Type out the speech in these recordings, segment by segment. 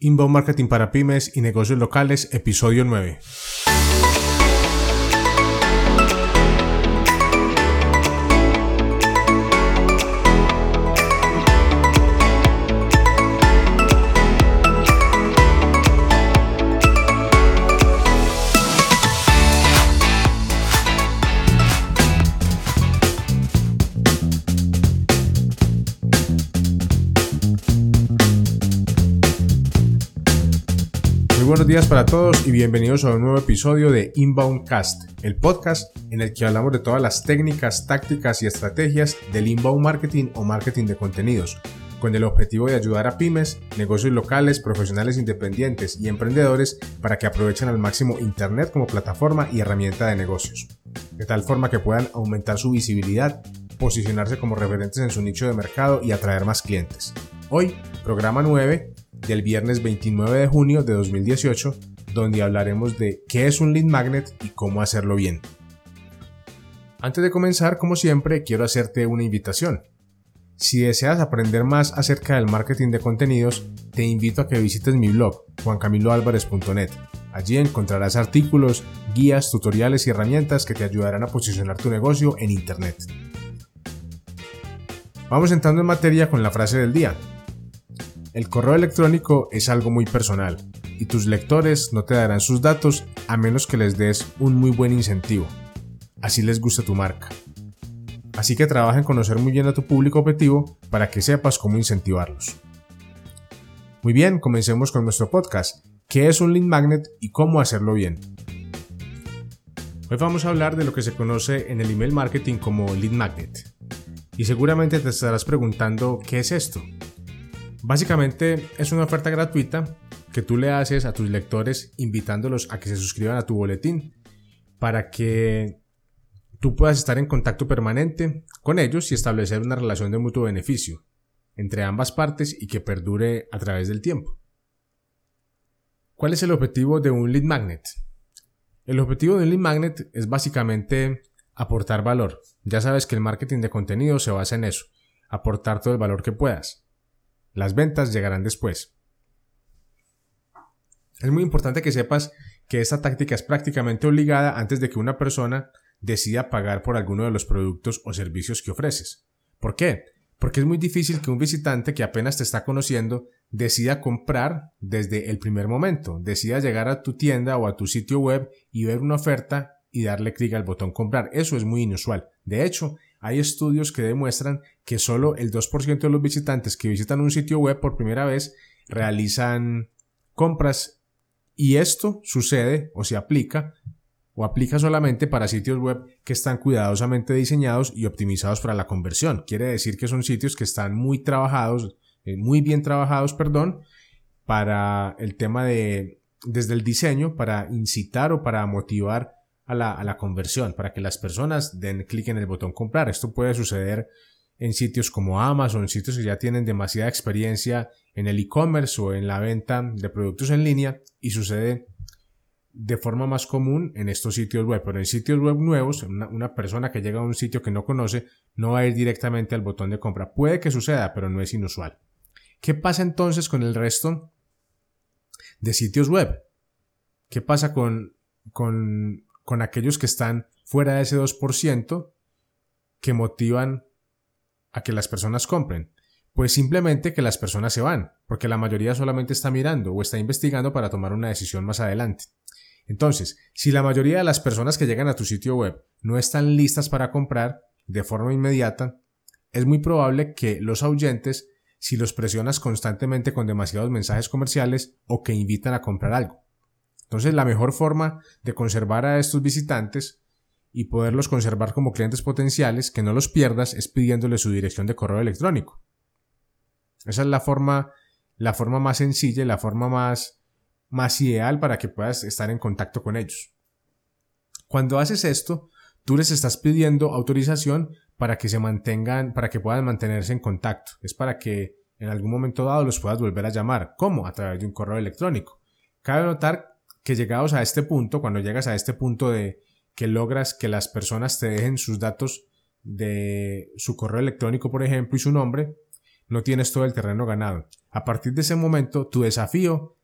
Inbound Marketing para Pymes y Negocios Locales, episodio 9. Buenos días para todos y bienvenidos a un nuevo episodio de Inbound Cast, el podcast en el que hablamos de todas las técnicas, tácticas y estrategias del inbound marketing o marketing de contenidos, con el objetivo de ayudar a pymes, negocios locales, profesionales independientes y emprendedores para que aprovechen al máximo Internet como plataforma y herramienta de negocios, de tal forma que puedan aumentar su visibilidad, posicionarse como referentes en su nicho de mercado y atraer más clientes. Hoy, programa 9, del viernes 29 de junio de 2018, donde hablaremos de qué es un lead magnet y cómo hacerlo bien. Antes de comenzar, como siempre, quiero hacerte una invitación. Si deseas aprender más acerca del marketing de contenidos, te invito a que visites mi blog, juancamiloalvarez.net. Allí encontrarás artículos, guías, tutoriales y herramientas que te ayudarán a posicionar tu negocio en Internet. Vamos entrando en materia con la frase del día. El correo electrónico es algo muy personal y tus lectores no te darán sus datos a menos que les des un muy buen incentivo. Así les gusta tu marca. Así que trabaja en conocer muy bien a tu público objetivo para que sepas cómo incentivarlos. Muy bien, comencemos con nuestro podcast. ¿Qué es un lead magnet y cómo hacerlo bien? Hoy vamos a hablar de lo que se conoce en el email marketing como lead magnet. Y seguramente te estarás preguntando qué es esto. Básicamente es una oferta gratuita que tú le haces a tus lectores invitándolos a que se suscriban a tu boletín para que tú puedas estar en contacto permanente con ellos y establecer una relación de mutuo beneficio entre ambas partes y que perdure a través del tiempo. ¿Cuál es el objetivo de un lead magnet? El objetivo de un lead magnet es básicamente aportar valor. Ya sabes que el marketing de contenido se basa en eso, aportar todo el valor que puedas. Las ventas llegarán después. Es muy importante que sepas que esta táctica es prácticamente obligada antes de que una persona decida pagar por alguno de los productos o servicios que ofreces. ¿Por qué? Porque es muy difícil que un visitante que apenas te está conociendo decida comprar desde el primer momento, decida llegar a tu tienda o a tu sitio web y ver una oferta y darle clic al botón comprar. Eso es muy inusual. De hecho, hay estudios que demuestran que solo el 2% de los visitantes que visitan un sitio web por primera vez realizan compras y esto sucede o se aplica o aplica solamente para sitios web que están cuidadosamente diseñados y optimizados para la conversión. Quiere decir que son sitios que están muy trabajados, eh, muy bien trabajados, perdón, para el tema de desde el diseño para incitar o para motivar a la, conversión, para que las personas den clic en el botón comprar. Esto puede suceder en sitios como Amazon, sitios que ya tienen demasiada experiencia en el e-commerce o en la venta de productos en línea y sucede de forma más común en estos sitios web, pero en sitios web nuevos, una, una, persona que llega a un sitio que no conoce no va a ir directamente al botón de compra. Puede que suceda, pero no es inusual. ¿Qué pasa entonces con el resto de sitios web? ¿Qué pasa con, con con aquellos que están fuera de ese 2% que motivan a que las personas compren? Pues simplemente que las personas se van, porque la mayoría solamente está mirando o está investigando para tomar una decisión más adelante. Entonces, si la mayoría de las personas que llegan a tu sitio web no están listas para comprar de forma inmediata, es muy probable que los ahuyentes si los presionas constantemente con demasiados mensajes comerciales o que invitan a comprar algo. Entonces la mejor forma de conservar a estos visitantes y poderlos conservar como clientes potenciales, que no los pierdas, es pidiéndoles su dirección de correo electrónico. Esa es la forma, la forma más sencilla y la forma más, más ideal para que puedas estar en contacto con ellos. Cuando haces esto, tú les estás pidiendo autorización para que se mantengan, para que puedan mantenerse en contacto. Es para que en algún momento dado los puedas volver a llamar. ¿Cómo? A través de un correo electrónico. Cabe notar que llegados a este punto, cuando llegas a este punto de que logras que las personas te dejen sus datos de su correo electrónico, por ejemplo, y su nombre, no tienes todo el terreno ganado. A partir de ese momento, tu desafío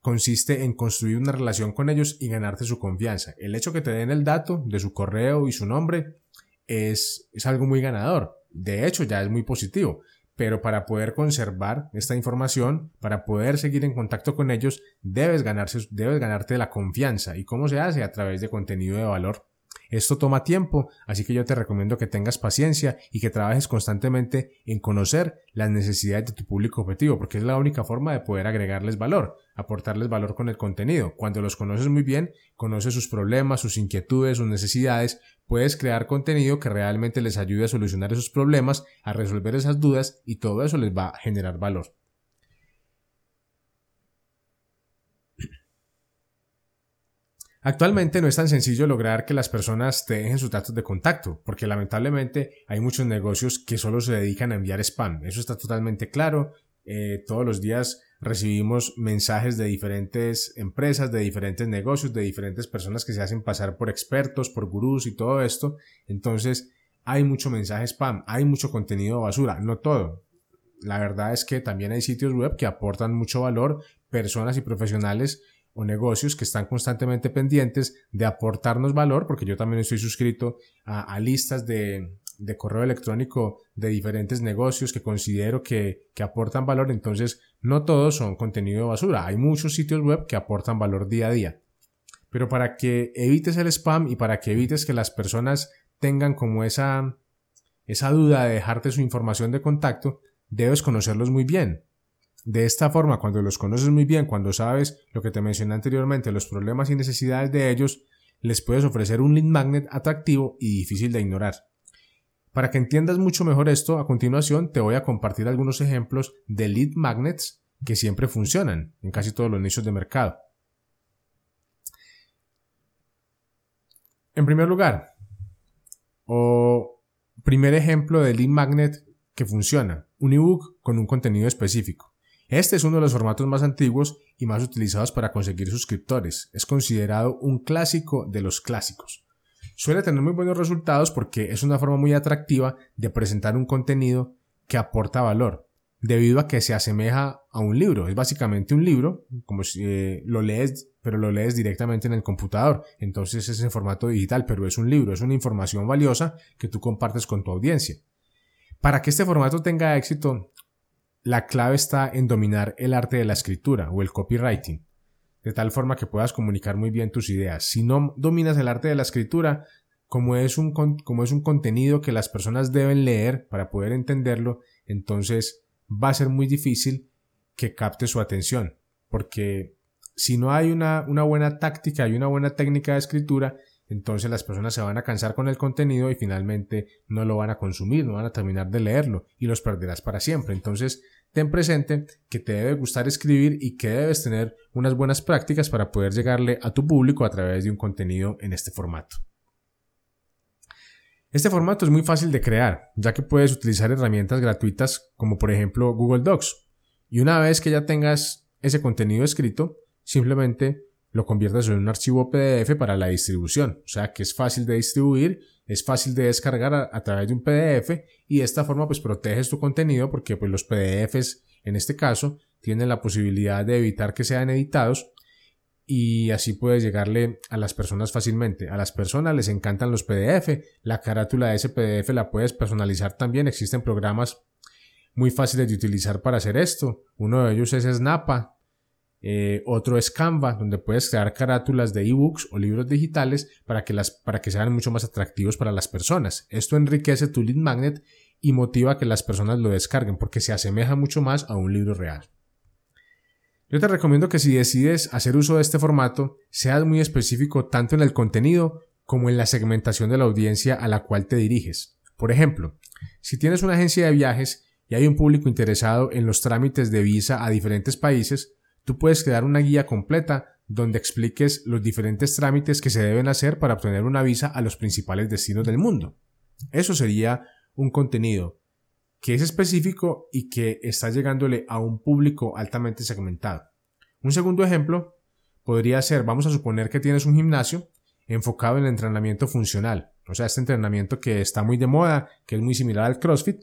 consiste en construir una relación con ellos y ganarte su confianza. El hecho que te den el dato de su correo y su nombre es, es algo muy ganador. De hecho, ya es muy positivo. Pero para poder conservar esta información, para poder seguir en contacto con ellos, debes, ganarse, debes ganarte la confianza. ¿Y cómo se hace? A través de contenido de valor. Esto toma tiempo, así que yo te recomiendo que tengas paciencia y que trabajes constantemente en conocer las necesidades de tu público objetivo, porque es la única forma de poder agregarles valor, aportarles valor con el contenido. Cuando los conoces muy bien, conoces sus problemas, sus inquietudes, sus necesidades, puedes crear contenido que realmente les ayude a solucionar esos problemas, a resolver esas dudas y todo eso les va a generar valor. Actualmente no es tan sencillo lograr que las personas te dejen sus datos de contacto, porque lamentablemente hay muchos negocios que solo se dedican a enviar spam. Eso está totalmente claro. Eh, todos los días recibimos mensajes de diferentes empresas, de diferentes negocios, de diferentes personas que se hacen pasar por expertos, por gurús y todo esto. Entonces hay mucho mensaje spam, hay mucho contenido basura, no todo. La verdad es que también hay sitios web que aportan mucho valor, personas y profesionales o negocios que están constantemente pendientes de aportarnos valor, porque yo también estoy suscrito a, listas de, correo electrónico de diferentes negocios que considero que, que, aportan valor, entonces no todos son contenido basura, hay muchos sitios web que aportan valor día a día. Pero para que evites el spam y para que evites que las personas tengan como esa, esa duda de dejarte su información de contacto, debes conocerlos muy bien. De esta forma, cuando los conoces muy bien, cuando sabes lo que te mencioné anteriormente, los problemas y necesidades de ellos, les puedes ofrecer un lead magnet atractivo y difícil de ignorar. Para que entiendas mucho mejor esto, a continuación te voy a compartir algunos ejemplos de lead magnets que siempre funcionan en casi todos los nichos de mercado. En primer lugar, o primer ejemplo de lead magnet que funciona, un ebook con un contenido específico. Este es uno de los formatos más antiguos y más utilizados para conseguir suscriptores. Es considerado un clásico de los clásicos. Suele tener muy buenos resultados porque es una forma muy atractiva de presentar un contenido que aporta valor, debido a que se asemeja a un libro. Es básicamente un libro, como si eh, lo lees, pero lo lees directamente en el computador. Entonces es en formato digital, pero es un libro, es una información valiosa que tú compartes con tu audiencia. Para que este formato tenga éxito, la clave está en dominar el arte de la escritura o el copywriting, de tal forma que puedas comunicar muy bien tus ideas. Si no dominas el arte de la escritura, como es un, como es un contenido que las personas deben leer para poder entenderlo, entonces va a ser muy difícil que capte su atención, porque si no hay una, una buena táctica y una buena técnica de escritura, entonces las personas se van a cansar con el contenido y finalmente no lo van a consumir, no van a terminar de leerlo y los perderás para siempre. Entonces, ten presente que te debe gustar escribir y que debes tener unas buenas prácticas para poder llegarle a tu público a través de un contenido en este formato. Este formato es muy fácil de crear, ya que puedes utilizar herramientas gratuitas como por ejemplo Google Docs. Y una vez que ya tengas ese contenido escrito, simplemente lo conviertas en un archivo PDF para la distribución. O sea que es fácil de distribuir, es fácil de descargar a, través de un PDF y de esta forma pues proteges tu contenido porque pues los PDFs en este caso tienen la posibilidad de evitar que sean editados y así puedes llegarle a las personas fácilmente. A las personas les encantan los PDF, la carátula de ese PDF la puedes personalizar también, existen programas muy fáciles de utilizar para hacer esto. Uno de ellos es Snappa, eh, otro es Canva, donde puedes crear carátulas de ebooks o libros digitales para que, las, para que sean mucho más atractivos para las personas. Esto enriquece tu lead magnet y motiva a que las personas lo descarguen porque se asemeja mucho más a un libro real. Yo te recomiendo que si decides hacer uso de este formato, seas muy específico tanto en el contenido como en la segmentación de la audiencia a la cual te diriges. Por ejemplo, si tienes una agencia de viajes y hay un público interesado en los trámites de visa a diferentes países, Tú puedes crear una guía completa donde expliques los diferentes trámites que se deben hacer para obtener una visa a los principales destinos del mundo. Eso sería un contenido que es específico y que está llegándole a un público altamente segmentado. Un segundo ejemplo podría ser, vamos a suponer que tienes un gimnasio enfocado en el entrenamiento funcional, o sea, este entrenamiento que está muy de moda, que es muy similar al CrossFit,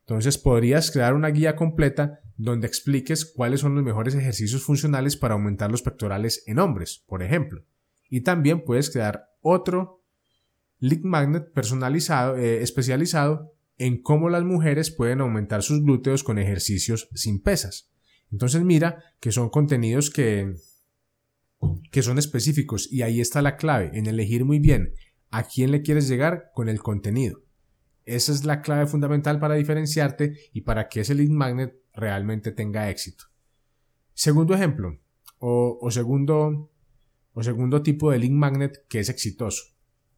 Entonces podrías crear una guía completa donde expliques cuáles son los mejores ejercicios funcionales para aumentar los pectorales en hombres, por ejemplo. Y también puedes crear otro link magnet personalizado, eh, especializado en cómo las mujeres pueden aumentar sus glúteos con ejercicios sin pesas. Entonces mira que son contenidos que, que son específicos y ahí está la clave, en elegir muy bien a quién le quieres llegar con el contenido. Esa es la clave fundamental para diferenciarte y para que ese lead magnet realmente tenga éxito. Segundo ejemplo, o, segundo, o segundo tipo de link magnet que es exitoso.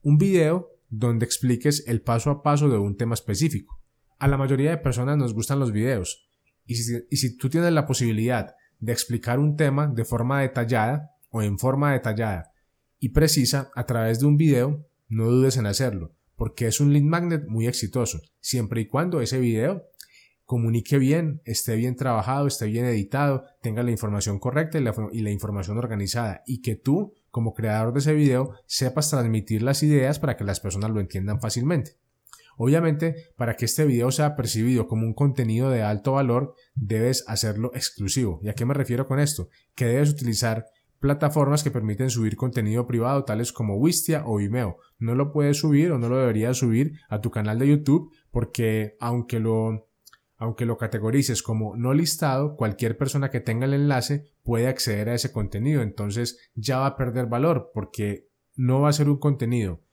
Un video donde expliques el paso a paso de un tema específico. A la mayoría de personas nos gustan los videos, y si, y si tú tienes la posibilidad de explicar un tema de forma detallada o en forma detallada y precisa a través de un video, no dudes en hacerlo, porque es un lead magnet muy exitoso, siempre y cuando ese video comunique bien, esté bien trabajado, esté bien editado, tenga la información correcta y la, información organizada y que tú, como creador de ese video, sepas transmitir las ideas para que las personas lo entiendan fácilmente. Obviamente, para que este video sea percibido como un contenido de alto valor, debes hacerlo exclusivo. ¿Y a qué me refiero con esto? Que debes utilizar plataformas que permiten subir contenido privado tales como Wistia o Vimeo. No lo puedes subir o no lo deberías subir a tu canal de YouTube porque aunque lo aunque lo categorices como no listado, cualquier persona que tenga el enlace puede acceder a ese contenido, entonces ya va a perder valor porque no va a ser un contenido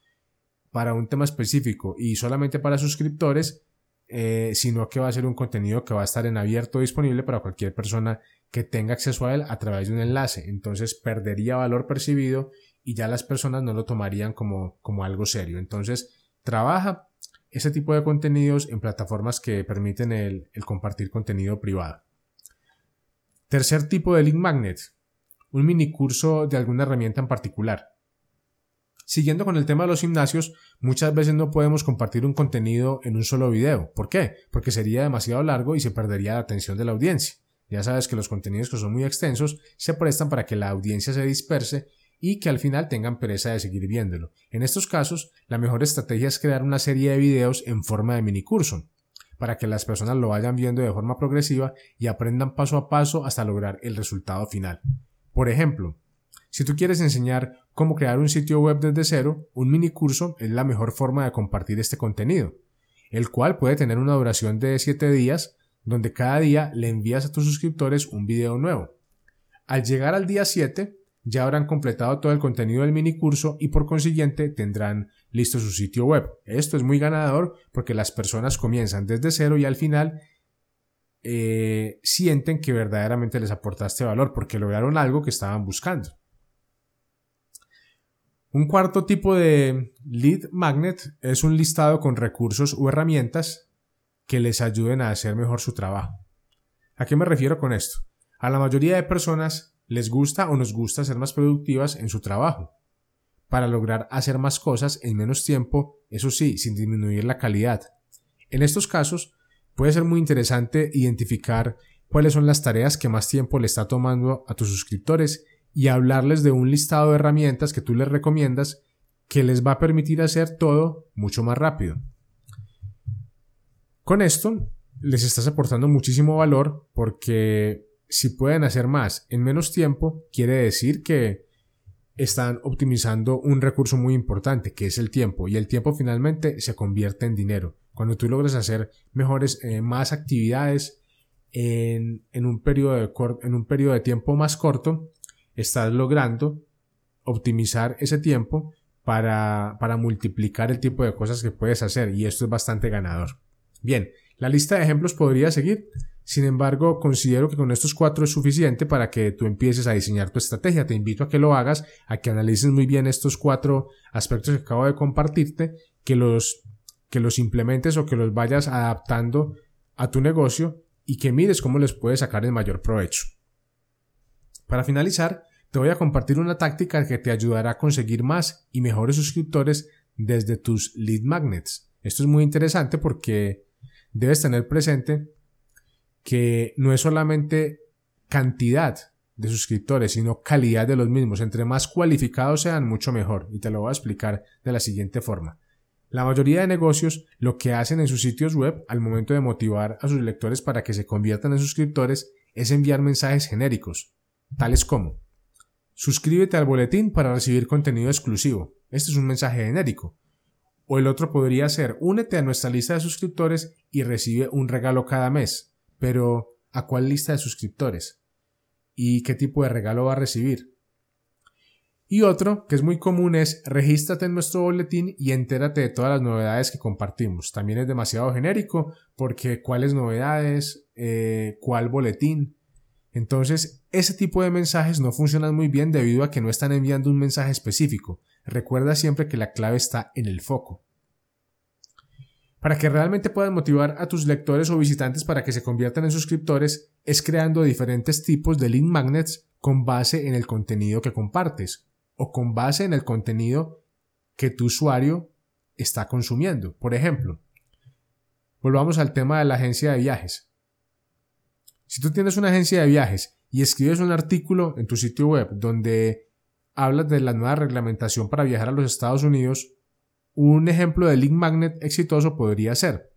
para un tema específico y solamente para suscriptores, eh, sino que va a ser un contenido que va a estar en abierto disponible para cualquier persona que tenga acceso a él a través de un enlace. Entonces perdería valor percibido y ya las personas no lo tomarían como, como algo serio. Entonces trabaja ese tipo de contenidos en plataformas que permiten el, compartir contenido privado. Tercer tipo de link magnet, un mini curso de alguna herramienta en particular. Siguiendo con el tema de los gimnasios, muchas veces no podemos compartir un contenido en un solo video. ¿Por qué? Porque sería demasiado largo y se perdería la atención de la audiencia. Ya sabes que los contenidos que son muy extensos se prestan para que la audiencia se disperse y que al final tengan pereza de seguir viéndolo. En estos casos, la mejor estrategia es crear una serie de videos en forma de minicurso, para que las personas lo vayan viendo de forma progresiva y aprendan paso a paso hasta lograr el resultado final. Por ejemplo, si tú quieres enseñar cómo crear un sitio web desde cero, un minicurso es la mejor forma de compartir este contenido, el cual puede tener una duración de 7 días donde cada día le envías a tus suscriptores un video nuevo. Al llegar al día 7, ya habrán completado todo el contenido del mini curso y por consiguiente tendrán listo su sitio web. Esto es muy ganador porque las personas comienzan desde cero y al final eh, sienten que verdaderamente les aportaste valor porque lograron algo que estaban buscando. Un cuarto tipo de lead magnet es un listado con recursos u herramientas que les ayuden a hacer mejor su trabajo. ¿A qué me refiero con esto? A la mayoría de personas les gusta o nos gusta ser más productivas en su trabajo, para lograr hacer más cosas en menos tiempo, eso sí, sin disminuir la calidad. En estos casos, puede ser muy interesante identificar cuáles son las tareas que más tiempo le está tomando a tus suscriptores y hablarles de un listado de herramientas que tú les recomiendas que les va a permitir hacer todo mucho más rápido. Con esto les estás aportando muchísimo valor porque si pueden hacer más en menos tiempo, quiere decir que están optimizando un recurso muy importante, que es el tiempo, y el tiempo finalmente se convierte en dinero. Cuando tú logras hacer mejores, eh, más actividades en, un periodo de en un de tiempo más corto, estás logrando optimizar ese tiempo para, para multiplicar el tipo de cosas que puedes hacer, y esto es bastante ganador. Bien, la lista de ejemplos podría seguir. Sin embargo, considero que con estos cuatro es suficiente para que tú empieces a diseñar tu estrategia. Te invito a que lo hagas, a que analices muy bien estos cuatro aspectos que acabo de compartirte, que los, que los implementes o que los vayas adaptando a tu negocio y que mires cómo les puedes sacar el mayor provecho. Para finalizar, te voy a compartir una táctica que te ayudará a conseguir más y mejores suscriptores desde tus lead magnets. Esto es muy interesante porque debes tener presente que no es solamente cantidad de suscriptores, sino calidad de los mismos. Entre más cualificados sean, mucho mejor. Y te lo voy a explicar de la siguiente forma. La mayoría de negocios lo que hacen en sus sitios web al momento de motivar a sus lectores para que se conviertan en suscriptores es enviar mensajes genéricos, tales como Suscríbete al boletín para recibir contenido exclusivo. Este es un mensaje genérico. O el otro podría ser Únete a nuestra lista de suscriptores y recibe un regalo cada mes. Pero, ¿a cuál lista de suscriptores? ¿Y qué tipo de regalo va a recibir? Y otro, que es muy común, es regístrate en nuestro boletín y entérate de todas las novedades que compartimos. También es demasiado genérico porque cuáles novedades, eh, cuál boletín. Entonces, ese tipo de mensajes no funcionan muy bien debido a que no están enviando un mensaje específico. Recuerda siempre que la clave está en el foco. Para que realmente puedas motivar a tus lectores o visitantes para que se conviertan en suscriptores, es creando diferentes tipos de link magnets con base en el contenido que compartes o con base en el contenido que tu usuario está consumiendo. Por ejemplo, volvamos al tema de la agencia de viajes. Si tú tienes una agencia de viajes y escribes un artículo en tu sitio web donde hablas de la nueva reglamentación para viajar a los Estados Unidos, un ejemplo de link magnet exitoso podría ser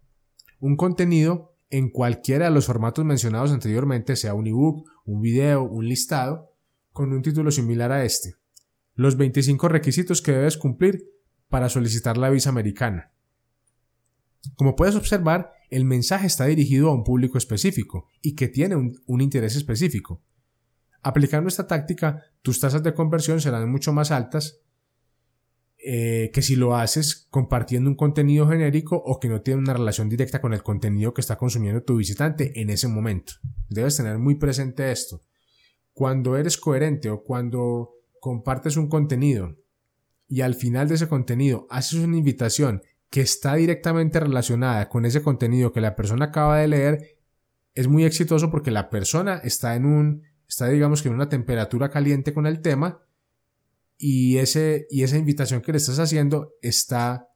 un contenido en cualquiera de los formatos mencionados anteriormente, sea un ebook, un video, un listado, con un título similar a este. Los 25 requisitos que debes cumplir para solicitar la visa americana. Como puedes observar, el mensaje está dirigido a un público específico y que tiene un, interés específico. Aplicando esta táctica, tus tasas de conversión serán mucho más altas eh, que si lo haces compartiendo un contenido genérico o que no tiene una relación directa con el contenido que está consumiendo tu visitante en ese momento. Debes tener muy presente esto. Cuando eres coherente o cuando compartes un contenido y al final de ese contenido haces una invitación que está directamente relacionada con ese contenido que la persona acaba de leer, es muy exitoso porque la persona está en un, está digamos que en una temperatura caliente con el tema y, ese, y esa invitación que le estás haciendo está,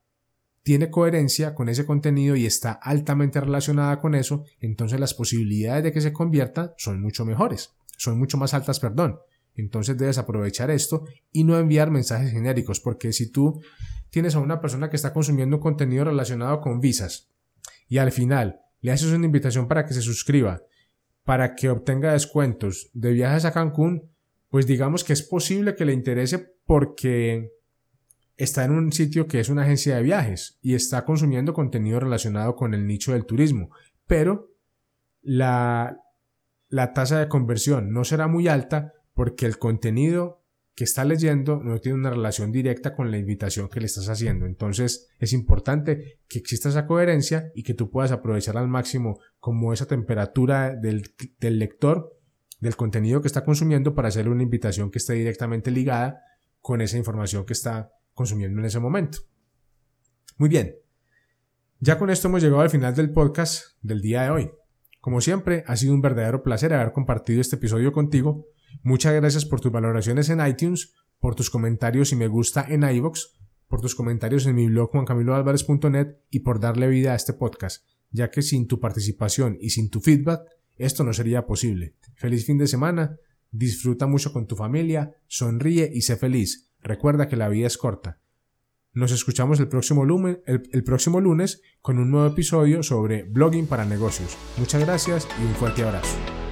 tiene coherencia con ese contenido y está altamente relacionada con eso, entonces las posibilidades de que se convierta son mucho mejores, son mucho más altas, perdón. Entonces debes aprovechar esto y no enviar mensajes genéricos, porque si tú tienes a una persona que está consumiendo contenido relacionado con visas y al final le haces una invitación para que se suscriba, para que obtenga descuentos de viajes a Cancún, pues digamos que es posible que le interese porque está en un sitio que es una agencia de viajes y está consumiendo contenido relacionado con el nicho del turismo, pero la, la tasa de conversión no será muy alta porque el contenido que está leyendo no tiene una relación directa con la invitación que le estás haciendo. Entonces es importante que exista esa coherencia y que tú puedas aprovechar al máximo como esa temperatura del, lector del contenido que está consumiendo para hacerle una invitación que esté directamente ligada con esa información que está consumiendo en ese momento. Muy bien. Ya con esto hemos llegado al final del podcast del día de hoy. Como siempre, ha sido un verdadero placer haber compartido este episodio contigo Muchas gracias por tus valoraciones en iTunes, por tus comentarios y me gusta en iVoox, por tus comentarios en mi blog juancamiloalvarez.net y por darle vida a este podcast, ya que sin tu participación y sin tu feedback esto no sería posible. Feliz fin de semana, disfruta mucho con tu familia, sonríe y sé feliz. Recuerda que la vida es corta. Nos escuchamos el próximo, lunes, con un nuevo episodio sobre blogging para negocios. Muchas gracias y un fuerte abrazo.